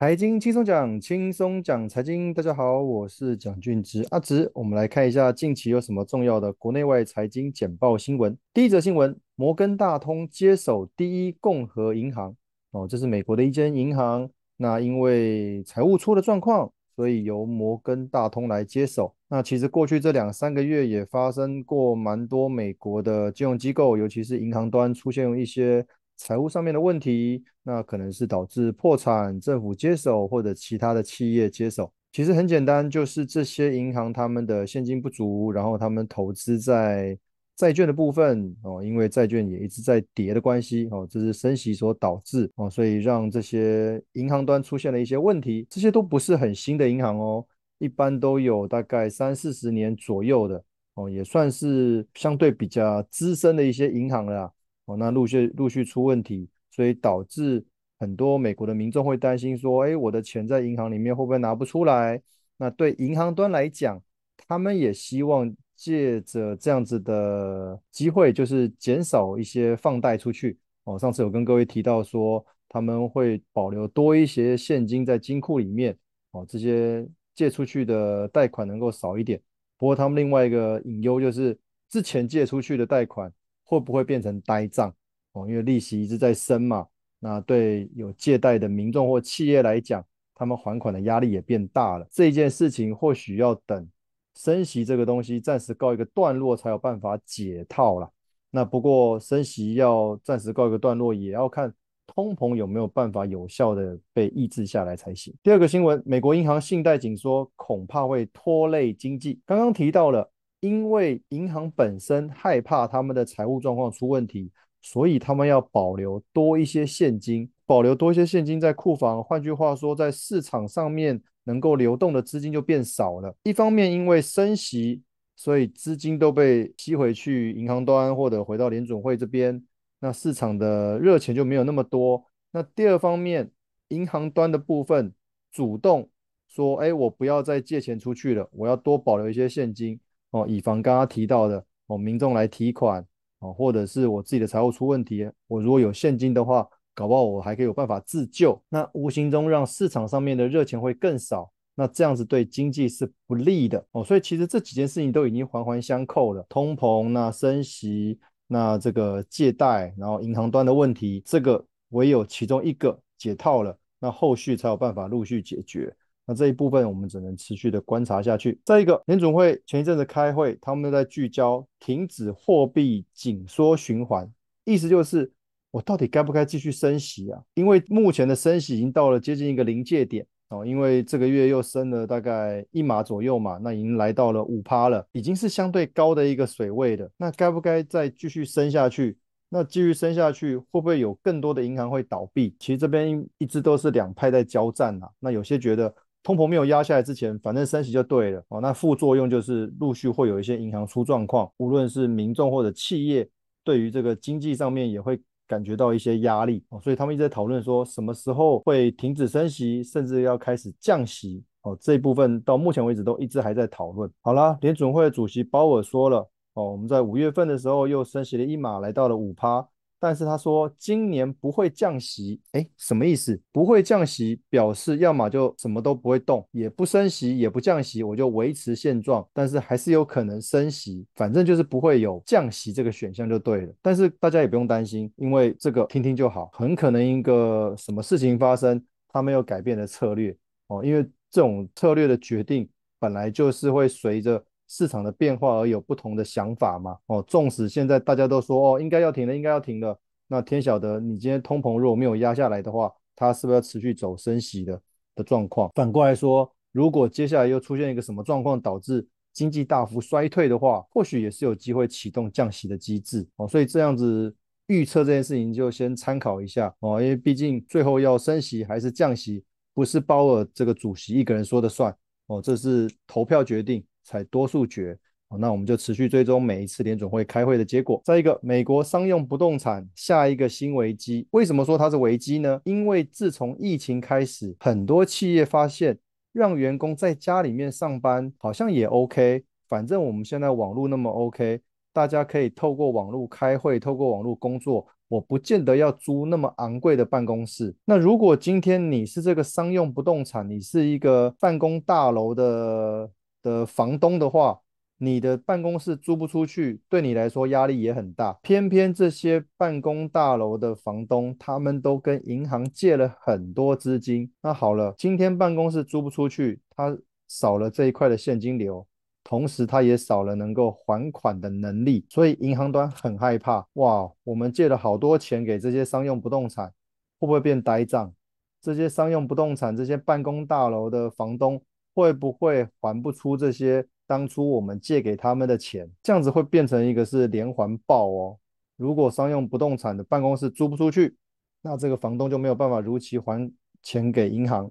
财经轻松讲，轻松讲财经。大家好，我是蒋俊植阿植。我们来看一下近期有什么重要的国内外财经简报新闻。第一则新闻：摩根大通接手第一共和银行。哦，这是美国的一间银行。那因为财务出了状况，所以由摩根大通来接手。那其实过去这两三个月也发生过蛮多美国的金融机构，尤其是银行端出现一些。财务上面的问题，那可能是导致破产、政府接手或者其他的企业接手。其实很简单，就是这些银行他们的现金不足，然后他们投资在债券的部分哦，因为债券也一直在跌的关系哦，这是升息所导致哦，所以让这些银行端出现了一些问题。这些都不是很新的银行哦，一般都有大概三四十年左右的哦，也算是相对比较资深的一些银行了。哦，那陆续陆续出问题，所以导致很多美国的民众会担心说，哎，我的钱在银行里面会不会拿不出来？那对银行端来讲，他们也希望借着这样子的机会，就是减少一些放贷出去。哦，上次有跟各位提到说，他们会保留多一些现金在金库里面，哦，这些借出去的贷款能够少一点。不过他们另外一个隐忧就是，之前借出去的贷款。会不会变成呆账哦？因为利息一直在升嘛，那对有借贷的民众或企业来讲，他们还款的压力也变大了。这件事情或许要等升息这个东西暂时告一个段落，才有办法解套了。那不过升息要暂时告一个段落，也要看通膨有没有办法有效的被抑制下来才行。第二个新闻，美国银行信贷紧缩恐怕会拖累经济。刚刚提到了。因为银行本身害怕他们的财务状况出问题，所以他们要保留多一些现金，保留多一些现金在库房。换句话说，在市场上面能够流动的资金就变少了。一方面因为升息，所以资金都被吸回去银行端或者回到联准会这边，那市场的热钱就没有那么多。那第二方面，银行端的部分主动说：“哎，我不要再借钱出去了，我要多保留一些现金。”哦，以防刚刚提到的哦，民众来提款哦，或者是我自己的财务出问题，我如果有现金的话，搞不好我还可以有办法自救。那无形中让市场上面的热钱会更少，那这样子对经济是不利的哦。所以其实这几件事情都已经环环相扣了，通膨、那升息、那这个借贷，然后银行端的问题，这个唯有其中一个解套了，那后续才有办法陆续解决。那这一部分我们只能持续的观察下去。再一个，联准会前一阵子开会，他们都在聚焦停止货币紧缩循环，意思就是我到底该不该继续升息啊？因为目前的升息已经到了接近一个临界点哦，因为这个月又升了大概一码左右嘛，那已经来到了五趴了，已经是相对高的一个水位了。那该不该再继续升下去？那继续升下去，会不会有更多的银行会倒闭？其实这边一直都是两派在交战呐。那有些觉得。通膨没有压下来之前，反正升息就对了哦。那副作用就是陆续会有一些银行出状况，无论是民众或者企业，对于这个经济上面也会感觉到一些压力哦。所以他们一直在讨论说，什么时候会停止升息，甚至要开始降息哦。这一部分到目前为止都一直还在讨论。好啦，联准会主席鲍尔说了哦，我们在五月份的时候又升息了一码，来到了五趴。但是他说今年不会降息，诶，什么意思？不会降息表示要么就什么都不会动，也不升息，也不降息，我就维持现状。但是还是有可能升息，反正就是不会有降息这个选项就对了。但是大家也不用担心，因为这个听听就好，很可能一个什么事情发生，他没有改变的策略哦，因为这种策略的决定本来就是会随着。市场的变化而有不同的想法嘛？哦，纵使现在大家都说哦，应该要停了，应该要停了，那天晓得你今天通膨如果没有压下来的话，它是不是要持续走升息的的状况？反过来说，如果接下来又出现一个什么状况导致经济大幅衰退的话，或许也是有机会启动降息的机制哦。所以这样子预测这件事情就先参考一下哦，因为毕竟最后要升息还是降息，不是鲍尔这个主席一个人说的算哦，这是投票决定。采多数决，那我们就持续追踪每一次联准会开会的结果。再一个，美国商用不动产下一个新危机，为什么说它是危机呢？因为自从疫情开始，很多企业发现让员工在家里面上班好像也 OK，反正我们现在网络那么 OK，大家可以透过网络开会，透过网络工作，我不见得要租那么昂贵的办公室。那如果今天你是这个商用不动产，你是一个办公大楼的的房东的话，你的办公室租不出去，对你来说压力也很大。偏偏这些办公大楼的房东，他们都跟银行借了很多资金。那好了，今天办公室租不出去，他少了这一块的现金流。同时，他也少了能够还款的能力，所以银行端很害怕。哇，我们借了好多钱给这些商用不动产，会不会变呆账？这些商用不动产、这些办公大楼的房东会不会还不出这些当初我们借给他们的钱？这样子会变成一个是连环爆哦。如果商用不动产的办公室租不出去，那这个房东就没有办法如期还钱给银行。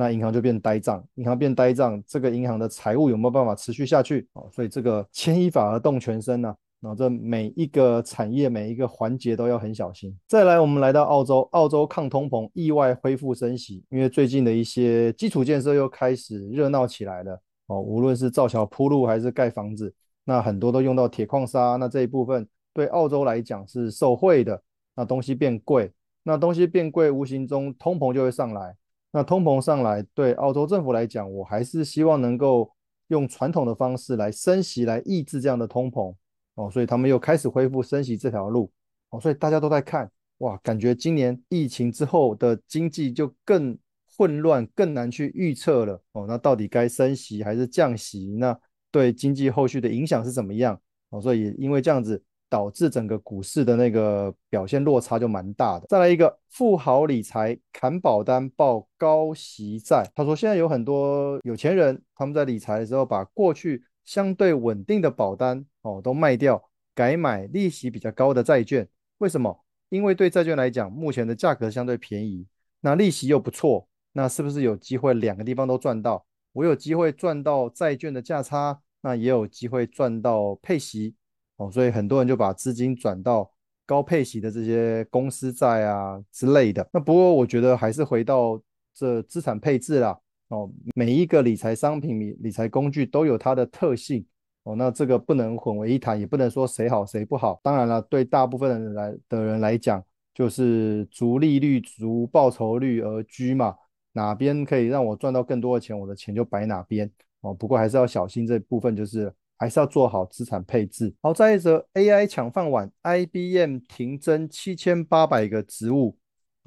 那银行就变呆账，银行变呆账，这个银行的财务有没有办法持续下去？哦，所以这个牵一发而动全身呐、然后这每一个产业每一个环节都要很小心。再来，我们来到澳洲，澳洲抗通膨，意外恢复升息，因为最近的一些基础建设又开始热闹起来了。哦，无论是造桥铺路还是盖房子，那很多都用到铁矿砂，那这一部分对澳洲来讲是受惠的。那东西变贵，那东西变贵，无形中通膨就会上来。那通膨上来，对澳洲政府来讲，我还是希望能够用传统的方式来升息，来抑制这样的通膨哦，所以他们又开始恢复升息这条路哦，所以大家都在看哇，感觉今年疫情之后的经济就更混乱，更难去预测了哦，那到底该升息还是降息？那对经济后续的影响是怎么样哦？所以因为这样子。导致整个股市的那个表现落差就蛮大的。再来一个，富豪理财砍保单报高息债。他说，现在有很多有钱人，他们在理财的时候，把过去相对稳定的保单哦都卖掉，改买利息比较高的债券。为什么？因为对债券来讲，目前的价格相对便宜，那利息又不错，那是不是有机会两个地方都赚到？我有机会赚到债券的价差，那也有机会赚到配息。哦，所以很多人就把资金转到高配息的这些公司债啊之类的。那不过我觉得还是回到这资产配置啦。哦，每一个理财商品、理理财工具都有它的特性。哦，那这个不能混为一谈，也不能说谁好谁不好。当然了，对大部分人来的人来讲，就是逐利率、逐报酬率而居嘛。哪边可以让我赚到更多的钱，我的钱就摆哪边。哦，不过还是要小心这部分，就是。还是要做好资产配置。好，再一则 AI 抢饭碗，IBM 停增七千八百个职务。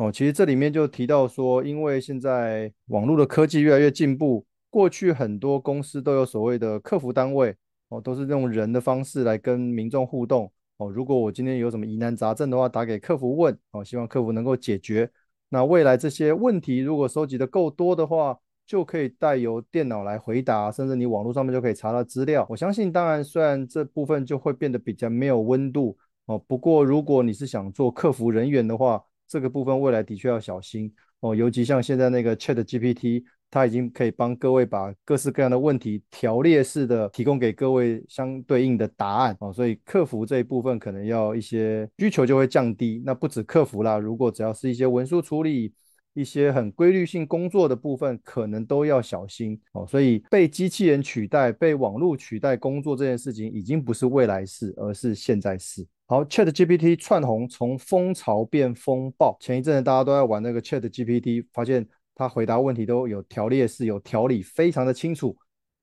哦，其实这里面就提到说，因为现在网络的科技越来越进步，过去很多公司都有所谓的客服单位，哦，都是用人的方式来跟民众互动。哦，如果我今天有什么疑难杂症的话，打给客服问，哦，希望客服能够解决。那未来这些问题如果收集的够多的话，就可以带由电脑来回答，甚至你网络上面就可以查到资料。我相信，当然，虽然这部分就会变得比较没有温度哦，不过如果你是想做客服人员的话，这个部分未来的确要小心哦。尤其像现在那个 ChatGPT，它已经可以帮各位把各式各样的问题条列式的提供给各位相对应的答案哦，所以客服这一部分可能要一些需求就会降低。那不止客服啦，如果只要是一些文书处理。一些很规律性工作的部分，可能都要小心哦。所以被机器人取代、被网络取代工作这件事情，已经不是未来式，而是现在式。好，ChatGPT 窜红，从风潮变风暴。前一阵子大家都在玩那个 ChatGPT，发现它回答问题都有条列式、有条理，非常的清楚。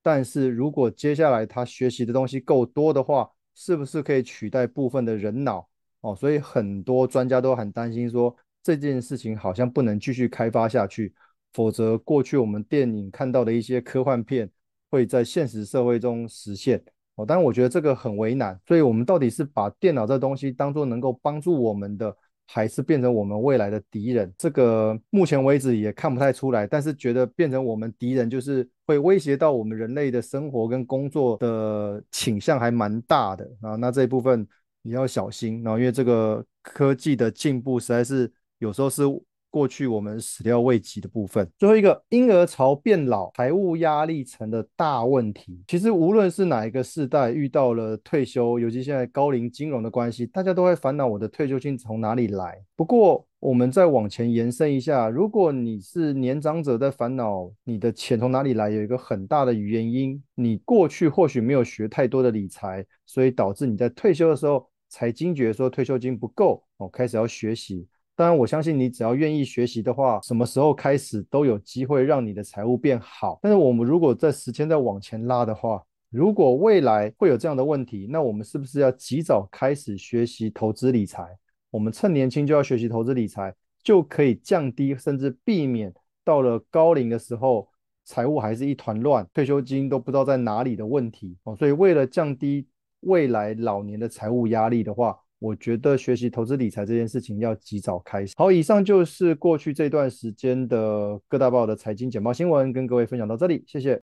但是如果接下来它学习的东西够多的话，是不是可以取代部分的人脑？哦，所以很多专家都很担心说。这件事情好像不能继续开发下去，否则过去我们电影看到的一些科幻片会在现实社会中实现。哦，但我觉得这个很为难，所以我们到底是把电脑这东西当做能够帮助我们的，还是变成我们未来的敌人？这个目前为止也看不太出来，但是觉得变成我们敌人，就是会威胁到我们人类的生活跟工作的倾向还蛮大的啊。那这一部分你要小心，然后因为这个科技的进步实在是。有时候是过去我们始料未及的部分。最后一个，婴儿潮变老，财务压力成了大问题。其实无论是哪一个世代遇到了退休，尤其现在高龄金融的关系，大家都会烦恼我的退休金从哪里来。不过我们再往前延伸一下，如果你是年长者在烦恼你的钱从哪里来，有一个很大的原因，你过去或许没有学太多的理财，所以导致你在退休的时候才惊觉说退休金不够哦，开始要学习。当然，我相信你只要愿意学习的话，什么时候开始都有机会让你的财务变好。但是我们如果在时间再往前拉的话，如果未来会有这样的问题，那我们是不是要及早开始学习投资理财？我们趁年轻就要学习投资理财，就可以降低甚至避免到了高龄的时候，财务还是一团乱，退休金都不知道在哪里的问题哦。所以为了降低未来老年的财务压力的话，我觉得学习投资理财这件事情要及早开始。好，以上就是过去这段时间的各大报的财经简报新闻，跟各位分享到这里，谢谢。